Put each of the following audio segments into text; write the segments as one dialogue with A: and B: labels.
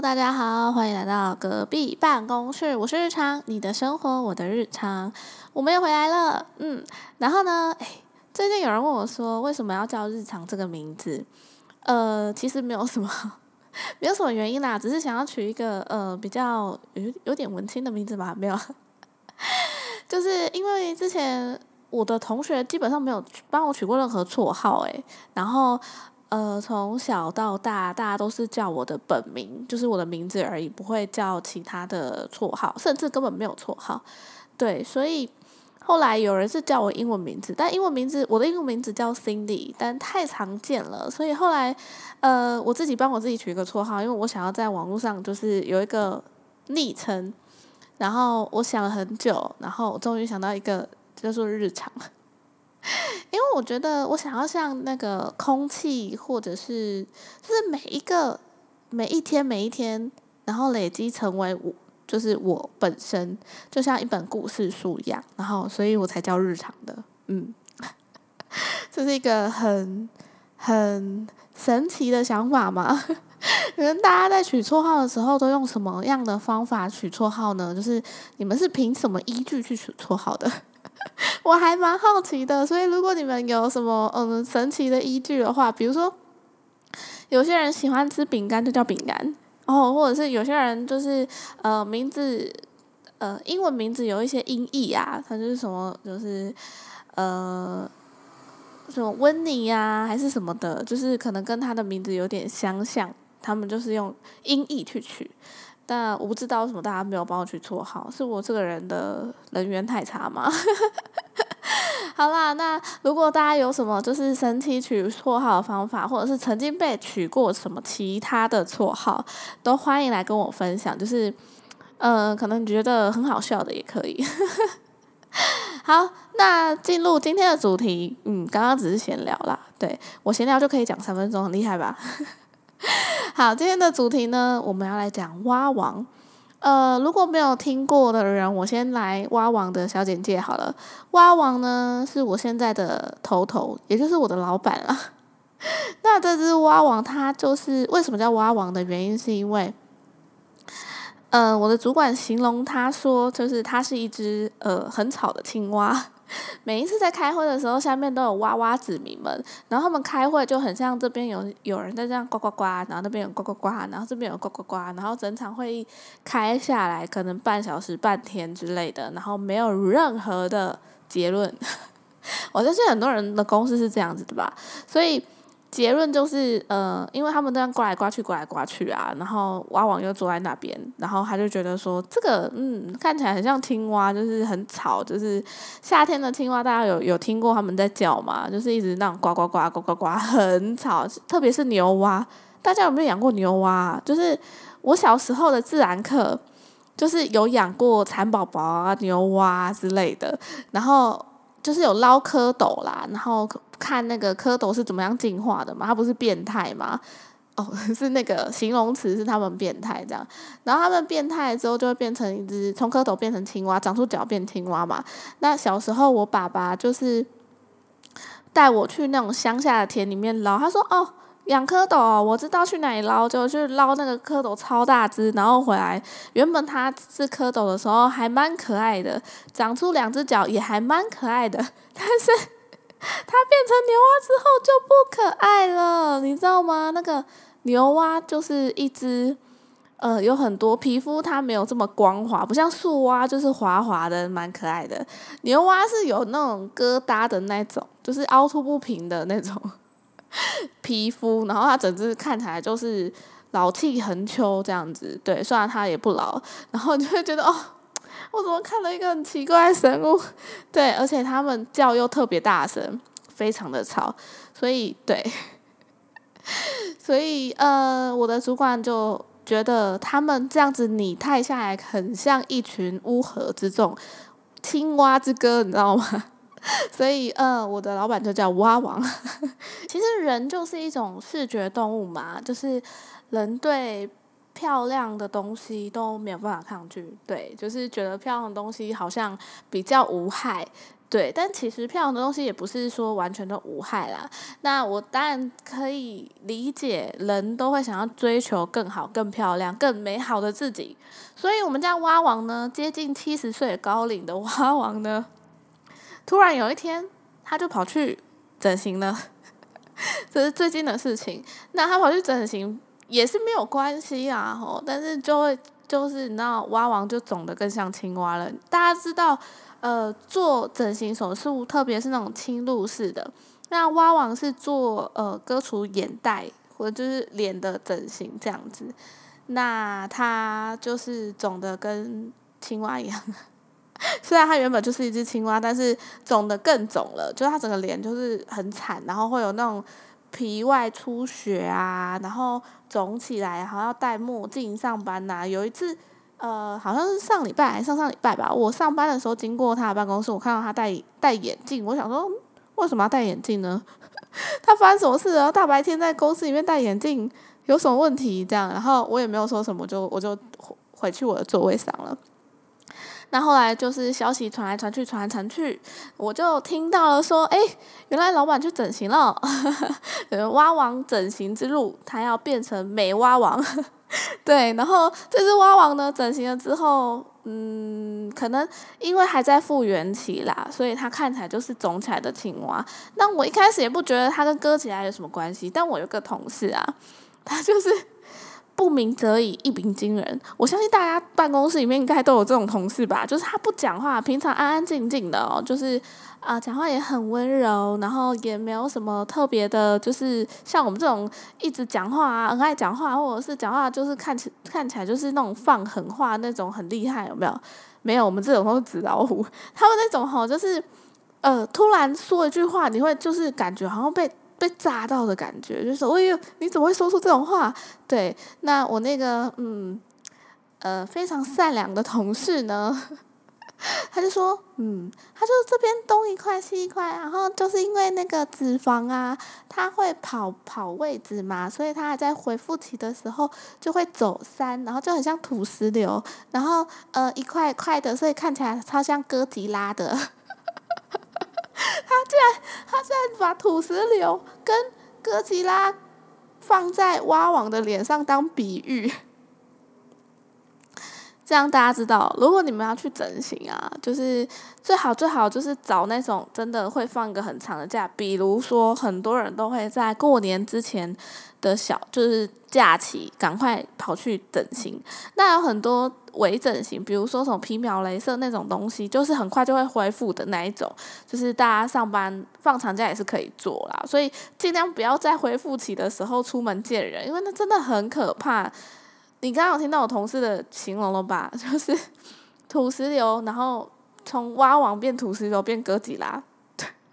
A: 大家好，欢迎来到隔壁办公室。我是日常，你的生活，我的日常，我们又回来了。嗯，然后呢，哎，最近有人问我说，为什么要叫日常这个名字？呃，其实没有什么，没有什么原因啦，只是想要取一个呃比较有有点文青的名字吧。没有，就是因为之前我的同学基本上没有帮我取过任何绰号，诶，然后。呃，从小到大，大家都是叫我的本名，就是我的名字而已，不会叫其他的绰号，甚至根本没有绰号。对，所以后来有人是叫我英文名字，但英文名字我的英文名字叫 Cindy，但太常见了，所以后来呃，我自己帮我自己取一个绰号，因为我想要在网络上就是有一个昵称，然后我想了很久，然后终于想到一个叫做日常。因为我觉得我想要像那个空气，或者是就是每一个每一天每一天，然后累积成为我，就是我本身，就像一本故事书一样，然后所以我才叫日常的，嗯，这是一个很很神奇的想法嘛？可能大家在取绰号的时候都用什么样的方法取绰号呢？就是你们是凭什么依据去取绰号的？我还蛮好奇的，所以如果你们有什么嗯神奇的依据的话，比如说有些人喜欢吃饼干就叫饼干，哦，或者是有些人就是呃名字呃英文名字有一些音译啊，它就是什么就是呃什么温妮呀还是什么的，就是可能跟他的名字有点相像，他们就是用音译去取。但我不知道为什么大家没有帮我取绰号，是我这个人的人缘太差吗？好啦，那如果大家有什么就是神奇取绰号的方法，或者是曾经被取过什么其他的绰号，都欢迎来跟我分享。就是，呃，可能觉得很好笑的也可以。好，那进入今天的主题，嗯，刚刚只是闲聊啦，对我闲聊就可以讲三分钟，很厉害吧？好，今天的主题呢，我们要来讲蛙王。呃，如果没有听过的人，我先来蛙王的小简介好了。蛙王呢，是我现在的头头，也就是我的老板了。那这只蛙王，它就是为什么叫蛙王的原因，是因为，呃，我的主管形容他说，就是它是一只呃很吵的青蛙。每一次在开会的时候，下面都有哇哇子民们，然后他们开会就很像这边有有人在这样呱呱呱，然后那边有呱呱呱，然后这边有呱呱呱，然后整场会议开下来可能半小时、半天之类的，然后没有任何的结论。我相信很多人的公司是这样子的吧，所以。结论就是，呃，因为他们这样刮来刮去，刮来刮去啊，然后蛙王又坐在那边，然后他就觉得说，这个，嗯，看起来很像青蛙，就是很吵，就是夏天的青蛙，大家有有听过他们在叫吗？就是一直那种呱呱呱呱呱呱，很吵，特别是牛蛙，大家有没有养过牛蛙？就是我小时候的自然课，就是有养过蚕宝宝啊、牛蛙之类的，然后。就是有捞蝌蚪啦，然后看那个蝌蚪是怎么样进化的嘛，它不是变态吗？哦，是那个形容词是他们变态这样，然后他们变态之后就会变成一只从蝌蚪变成青蛙，长出脚变青蛙嘛。那小时候我爸爸就是带我去那种乡下的田里面捞，他说哦。养蝌蚪，我知道去哪里捞，就去捞那个蝌蚪超大只，然后回来。原本它是蝌蚪的时候还蛮可爱的，长出两只脚也还蛮可爱的。但是 它变成牛蛙之后就不可爱了，你知道吗？那个牛蛙就是一只，呃，有很多皮肤它没有这么光滑，不像树蛙就是滑滑的，蛮可爱的。牛蛙是有那种疙瘩的那种，就是凹凸不平的那种。皮肤，然后它整只看起来就是老气横秋这样子，对，虽然它也不老，然后你会觉得哦，我怎么看了一个很奇怪的生物？对，而且它们叫又特别大声，非常的吵，所以对，所以呃，我的主管就觉得他们这样子拟态下来，很像一群乌合之众，青蛙之歌，你知道吗？所以，呃，我的老板就叫蛙王。其实人就是一种视觉动物嘛，就是人对漂亮的东西都没有办法抗拒。对，就是觉得漂亮的东西好像比较无害。对，但其实漂亮的东西也不是说完全都无害啦。那我当然可以理解，人都会想要追求更好、更漂亮、更美好的自己。所以，我们家蛙王呢，接近七十岁高龄的蛙王呢，突然有一天，他就跑去整形了。这是最近的事情。那他跑去整形也是没有关系啊，吼，但是就会就是你知道，蛙王就肿得更像青蛙了。大家知道。呃，做整形手术，特别是那种侵入式的，那蛙王是做呃割除眼袋或者就是脸的整形这样子，那它就是肿的跟青蛙一样，虽然它原本就是一只青蛙，但是肿的更肿了，就是它整个脸就是很惨，然后会有那种皮外出血啊，然后肿起来，然后要戴墨镜上班呐，有一次。呃，好像是上礼拜还是上上礼拜吧。我上班的时候经过他的办公室，我看到他戴戴眼镜，我想说为什么要戴眼镜呢？他发生什么事啊？大白天在公司里面戴眼镜有什么问题？这样，然后我也没有说什么，就我就回去我的座位上了。那后来就是消息传来传去，传来传去，我就听到了说，哎，原来老板去整形了，蛙王整形之路，他要变成美蛙王。对，然后这只蛙王呢，整形了之后，嗯，可能因为还在复原期啦，所以它看起来就是肿起来的青蛙。那我一开始也不觉得它跟割起来有什么关系，但我有个同事啊，他就是不鸣则已，一鸣惊人。我相信大家办公室里面应该都有这种同事吧，就是他不讲话，平常安安静静的哦，就是。啊，讲话也很温柔，然后也没有什么特别的，就是像我们这种一直讲话啊，很爱讲话，或者是讲话就是看起看起来就是那种放狠话那种很厉害，有没有？没有，我们这种都是纸老虎。他们那种吼，就是呃，突然说一句话，你会就是感觉好像被被炸到的感觉，就是哎呦，你怎么会说出这种话？对，那我那个嗯呃非常善良的同事呢？他就说，嗯，他就这边东一块西一块，然后就是因为那个脂肪啊，它会跑跑位置嘛，所以它还在恢复期的时候就会走山，然后就很像土石流，然后呃一块一块的，所以看起来超像哥吉拉的。他竟然他竟然把土石流跟哥吉拉放在蛙王的脸上当比喻。这样大家知道，如果你们要去整形啊，就是最好最好就是找那种真的会放一个很长的假，比如说很多人都会在过年之前的小就是假期赶快跑去整形。那有很多微整形，比如说什么皮秒、镭射那种东西，就是很快就会恢复的那一种，就是大家上班放长假也是可以做啦。所以尽量不要在恢复期的时候出门见人，因为那真的很可怕。你刚刚有听到我同事的形容了吧？就是土石流，然后从蛙王变土石流变哥吉拉，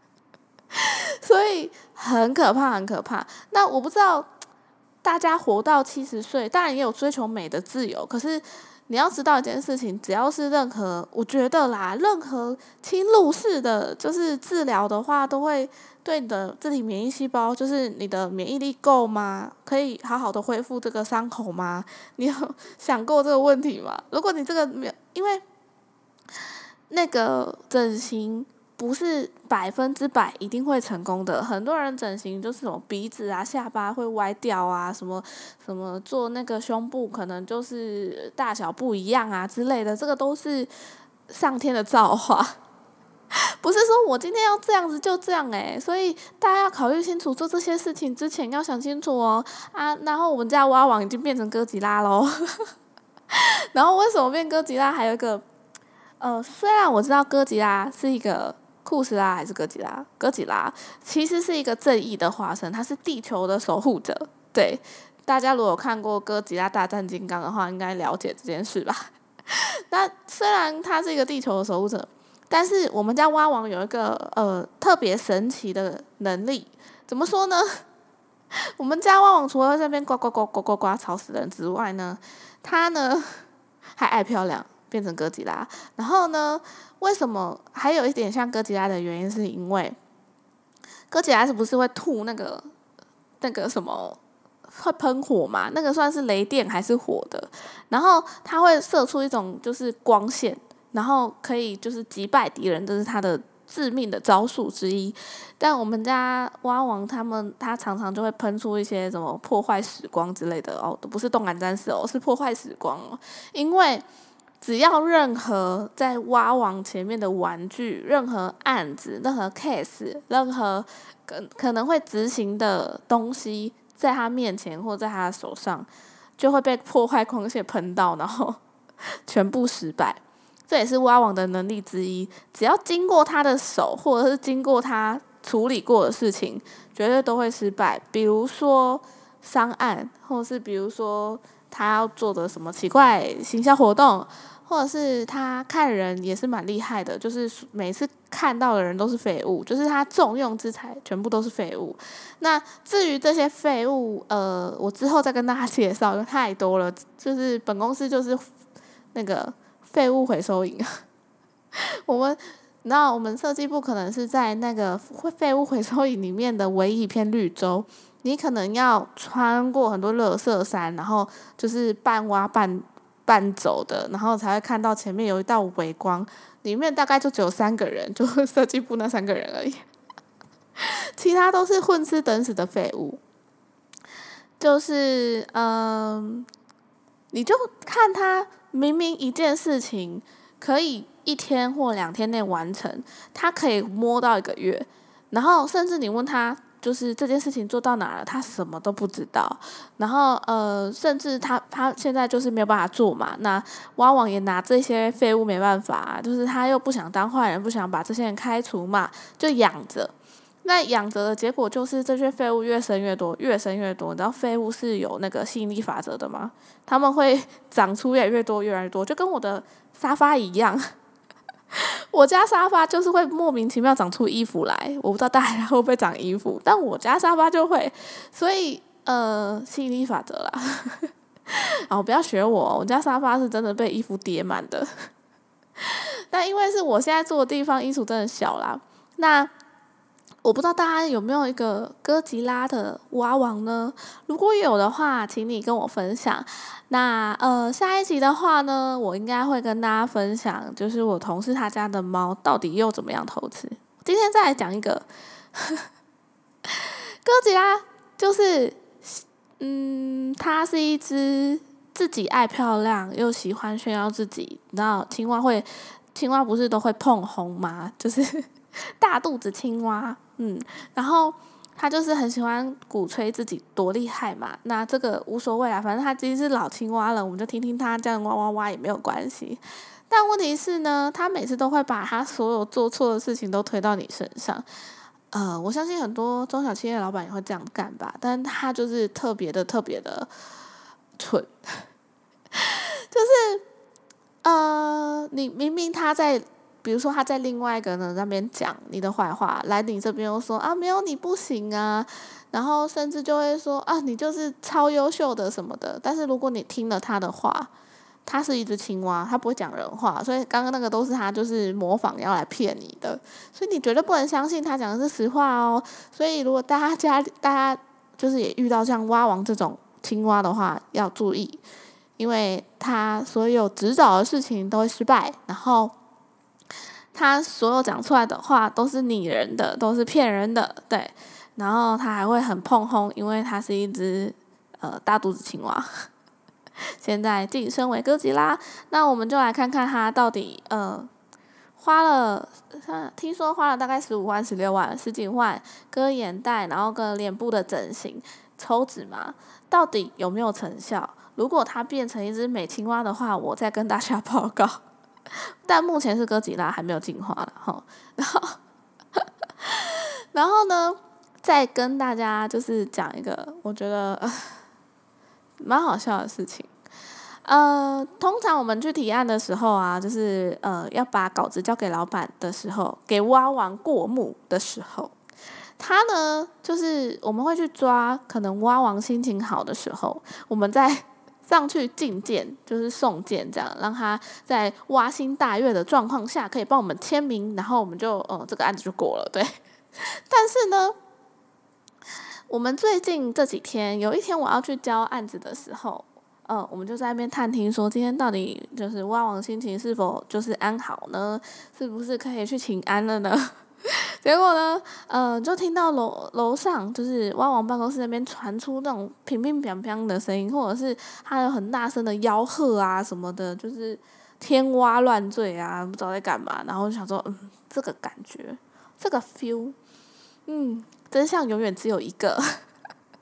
A: 所以很可怕，很可怕。那我不知道大家活到七十岁，当然也有追求美的自由，可是。你要知道一件事情，只要是任何，我觉得啦，任何侵入式的就是治疗的话，都会对你的自体免疫细胞，就是你的免疫力够吗？可以好好的恢复这个伤口吗？你有想过这个问题吗？如果你这个没有，因为那个整形。不是百分之百一定会成功的。很多人整形就是什么鼻子啊、下巴会歪掉啊，什么什么做那个胸部可能就是大小不一样啊之类的，这个都是上天的造化，不是说我今天要这样子就这样诶，所以大家要考虑清楚，做这些事情之前要想清楚哦啊。然后我们家蛙王已经变成哥吉拉喽，然后为什么变哥吉拉？还有一个呃，虽然我知道哥吉拉是一个。库斯拉还是哥吉拉？哥吉拉其实是一个正义的化身，他是地球的守护者。对，大家如果看过《哥吉拉大战金刚》的话，应该了解这件事吧？那虽然他是一个地球的守护者，但是我们家蛙王有一个呃特别神奇的能力。怎么说呢？我们家蛙王除了这边呱呱呱呱呱呱吵死人之外呢，他呢还爱漂亮，变成哥吉拉。然后呢？为什么还有一点像哥吉拉的原因，是因为哥吉拉是不是会吐那个那个什么会喷火嘛？那个算是雷电还是火的？然后它会射出一种就是光线，然后可以就是击败敌人，这是它的致命的招数之一。但我们家蛙王他们，他常常就会喷出一些什么破坏时光之类的哦，不是动感战士哦，是破坏时光哦。因为只要任何在蛙王前面的玩具、任何案子、任何 case、任何可可能会执行的东西，在他面前或在他的手上，就会被破坏光线喷到，然后全部失败。这也是蛙王的能力之一。只要经过他的手，或者是经过他。处理过的事情绝对都会失败，比如说商案，或是比如说他要做的什么奇怪行销活动，或者是他看人也是蛮厉害的，就是每次看到的人都是废物，就是他重用之才全部都是废物。那至于这些废物，呃，我之后再跟大家介绍，因为太多了。就是本公司就是那个废物回收营，我们。那我们设计部可能是在那个废废物回收营里面的唯一一片绿洲，你可能要穿过很多垃圾山，然后就是半挖半半走的，然后才会看到前面有一道微光，里面大概就只有三个人，就 设计部那三个人而已，其他都是混吃等死的废物。就是嗯，你就看他明明一件事情可以。一天或两天内完成，他可以摸到一个月，然后甚至你问他，就是这件事情做到哪了，他什么都不知道。然后呃，甚至他他现在就是没有办法做嘛，那挖网也拿这些废物没办法，就是他又不想当坏人，不想把这些人开除嘛，就养着。那养着的结果就是这些废物越生越多，越生越多。你知道废物是有那个吸引力法则的吗？他们会 长出越来越多，越来越多，就跟我的沙发一样。我家沙发就是会莫名其妙长出衣服来，我不知道大家会不会长衣服，但我家沙发就会，所以呃吸引力法则啦。然后不要学我，我家沙发是真的被衣服叠满的。但因为是我现在住的地方，衣橱真的小啦，那。我不知道大家有没有一个哥吉拉的蛙王呢？如果有的话，请你跟我分享。那呃，下一集的话呢，我应该会跟大家分享，就是我同事他家的猫到底又怎么样偷吃。今天再来讲一个 哥吉拉，就是嗯，它是一只自己爱漂亮又喜欢炫耀自己。你知道青蛙会，青蛙不是都会碰红吗？就是 大肚子青蛙。嗯，然后他就是很喜欢鼓吹自己多厉害嘛，那这个无所谓啊，反正他已经是老青蛙了，我们就听听他这样哇哇哇也没有关系。但问题是呢，他每次都会把他所有做错的事情都推到你身上。呃，我相信很多中小企业老板也会这样干吧，但他就是特别的特别的蠢，就是呃，你明明他在。比如说他在另外一个人那边讲你的坏话，来你这边又说啊没有你不行啊，然后甚至就会说啊你就是超优秀的什么的。但是如果你听了他的话，他是一只青蛙，他不会讲人话，所以刚刚那个都是他就是模仿要来骗你的，所以你绝对不能相信他讲的是实话哦。所以如果大家家大家就是也遇到像蛙王这种青蛙的话，要注意，因为他所有指导的事情都会失败，然后。他所有讲出来的话都是拟人的，都是骗人的，对。然后他还会很碰轰，因为他是一只呃大肚子青蛙，现在晋升为哥吉拉。那我们就来看看他到底呃花了，他听说花了大概十五万、十六万、十几万割眼袋，然后跟脸部的整形、抽脂嘛，到底有没有成效？如果他变成一只美青蛙的话，我再跟大家报告。但目前是哥吉拉还没有进化了哈，然后，然后呢，再跟大家就是讲一个我觉得蛮好笑的事情。呃，通常我们去提案的时候啊，就是呃要把稿子交给老板的时候，给挖完过目的时候，他呢就是我们会去抓，可能挖王心情好的时候，我们在。上去觐见，就是送见，这样让他在挖心大悦的状况下，可以帮我们签名，然后我们就，呃，这个案子就过了，对。但是呢，我们最近这几天有一天我要去交案子的时候，呃，我们就在那边探听，说今天到底就是蛙王心情是否就是安好呢？是不是可以去请安了呢？结果呢，呃，就听到楼楼上就是蛙王办公室那边传出那种乒乒乓乓的声音，或者是他有很大声的吆喝啊什么的，就是天蛙乱坠啊，不知道在干嘛。然后就想说，嗯，这个感觉，这个 feel，嗯，真相永远只有一个。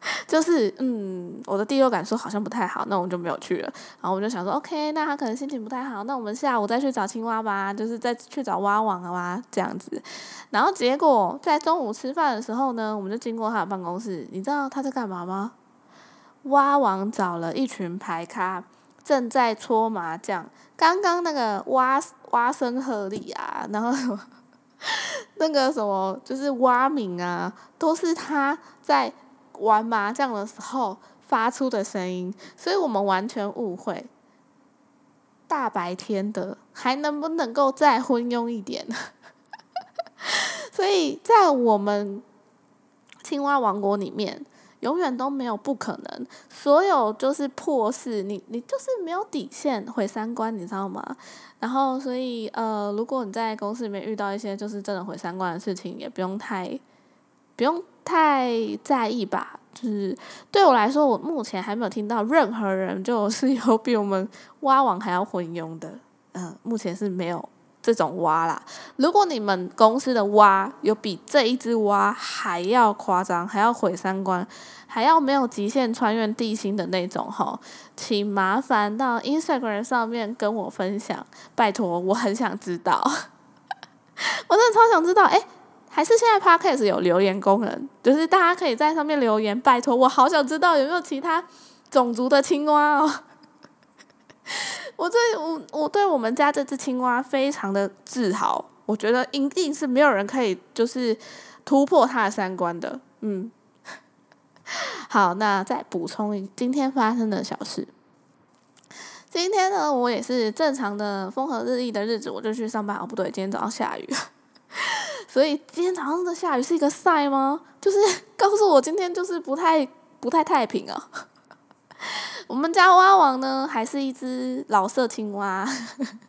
A: 就是嗯，我的第六感说好像不太好，那我们就没有去了。然后我就想说，OK，那他可能心情不太好，那我们下午再去找青蛙吧，就是再去找蛙王啊这样子。然后结果在中午吃饭的时候呢，我们就经过他的办公室，你知道他在干嘛吗？蛙王找了一群牌咖，正在搓麻将。刚刚那个蛙蛙声鹤唳啊，然后 那个什么就是蛙鸣啊，都是他在。玩麻将的时候发出的声音，所以我们完全误会。大白天的，还能不能够再昏庸一点？所以在我们青蛙王国里面，永远都没有不可能。所有就是破事，你你就是没有底线，毁三观，你知道吗？然后，所以呃，如果你在公司里面遇到一些就是真的毁三观的事情，也不用太不用。太在意吧，就是对我来说，我目前还没有听到任何人就是有比我们蛙王还要混庸的，嗯，目前是没有这种蛙啦。如果你们公司的蛙有比这一只蛙还要夸张，还要毁三观，还要没有极限穿越地心的那种哈，请麻烦到 Instagram 上面跟我分享，拜托，我很想知道，我真的超想知道，哎。还是现在 podcast 有留言功能，就是大家可以在上面留言。拜托，我好想知道有没有其他种族的青蛙哦。我对我我对我们家这只青蛙非常的自豪，我觉得一定是没有人可以就是突破它的三观的。嗯，好，那再补充一今天发生的小事。今天呢，我也是正常的风和日丽的日子，我就去上班。哦，不对，今天早上下雨。所以今天早上的下雨是一个赛吗？就是 告诉我今天就是不太不太太平啊。我们家蛙王呢，还是一只老色青蛙，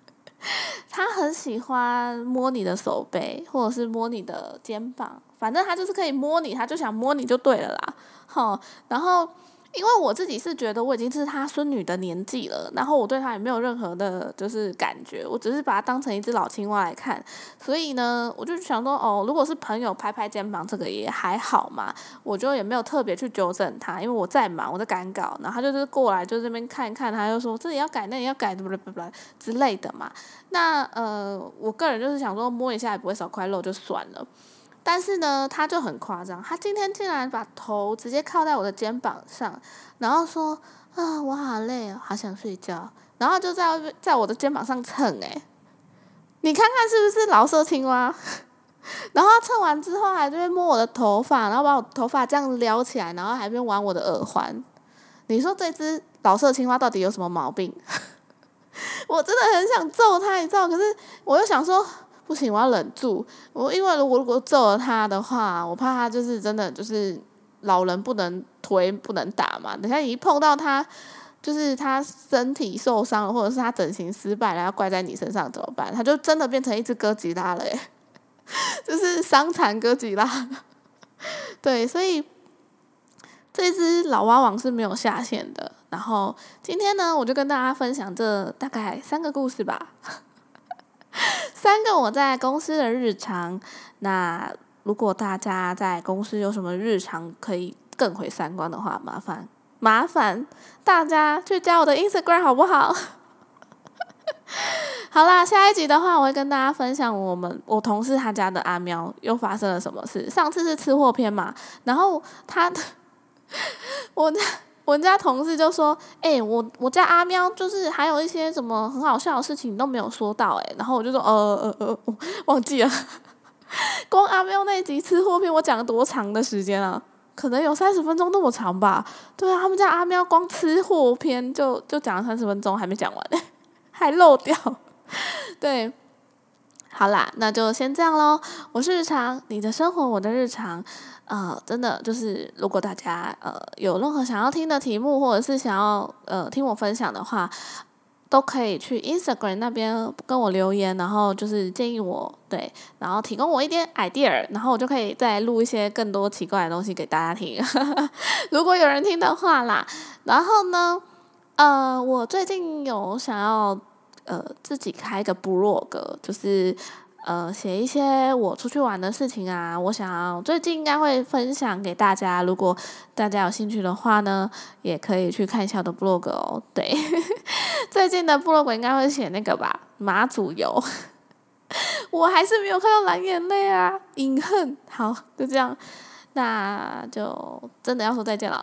A: 他很喜欢摸你的手背，或者是摸你的肩膀，反正他就是可以摸你，他就想摸你就对了啦。好，然后。因为我自己是觉得我已经是他孙女的年纪了，然后我对他也没有任何的，就是感觉，我只是把他当成一只老青蛙来看，所以呢，我就想说，哦，如果是朋友拍拍肩膀，这个也还好嘛，我就也没有特别去纠正他，因为我在忙，我在赶稿，然后他就是过来就这边看一看，他就说这里要改，那里要改，不不不不之类的嘛。那呃，我个人就是想说摸一下也不会少块肉，就算了。但是呢，他就很夸张，他今天竟然把头直接靠在我的肩膀上，然后说：“啊，我好累哦，好想睡觉。”然后就在在我的肩膀上蹭，诶，你看看是不是老色青蛙？然后蹭完之后还在摸我的头发，然后把我头发这样撩起来，然后还边玩我的耳环。你说这只老色青蛙到底有什么毛病？我真的很想揍他，你知道？可是我又想说。不行，我要忍住。我因为如果如果揍了他的话，我怕他就是真的就是老人不能推不能打嘛。等下你一碰到他，就是他身体受伤了，或者是他整形失败了，要怪在你身上怎么办？他就真的变成一只哥吉拉了耶，就是伤残哥吉拉。对，所以这只老蛙王是没有下线的。然后今天呢，我就跟大家分享这大概三个故事吧。三个我在公司的日常。那如果大家在公司有什么日常可以更毁三观的话，麻烦麻烦大家去加我的 Instagram 好不好？好啦，下一集的话，我会跟大家分享我们我同事他家的阿喵又发生了什么事。上次是吃货篇嘛，然后他 我。我们家同事就说：“哎，我我家阿喵就是还有一些什么很好笑的事情都没有说到哎。”然后我就说：“呃呃呃，忘记了。光阿喵那集吃货片，我讲了多长的时间啊？可能有三十分钟那么长吧。对啊，他们家阿喵光吃货片就就讲了三十分钟，还没讲完，还漏掉。对，好啦，那就先这样喽。我是日常，你的生活，我的日常。呃，真的就是，如果大家呃有任何想要听的题目，或者是想要呃听我分享的话，都可以去 Instagram 那边跟我留言，然后就是建议我对，然后提供我一点 idea，然后我就可以再录一些更多奇怪的东西给大家听。如果有人听的话啦，然后呢，呃，我最近有想要呃自己开一个部落格，就是。呃，写一些我出去玩的事情啊，我想最近应该会分享给大家。如果大家有兴趣的话呢，也可以去看一下我的 blog 哦。对，最近的 blog 应该会写那个吧，马祖游。我还是没有看到蓝眼泪啊，隐恨。好，就这样，那就真的要说再见了。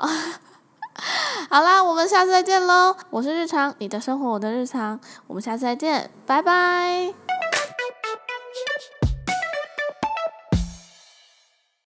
A: 好啦，我们下次再见喽。我是日常，你的生活我的日常，我们下次再见，拜拜。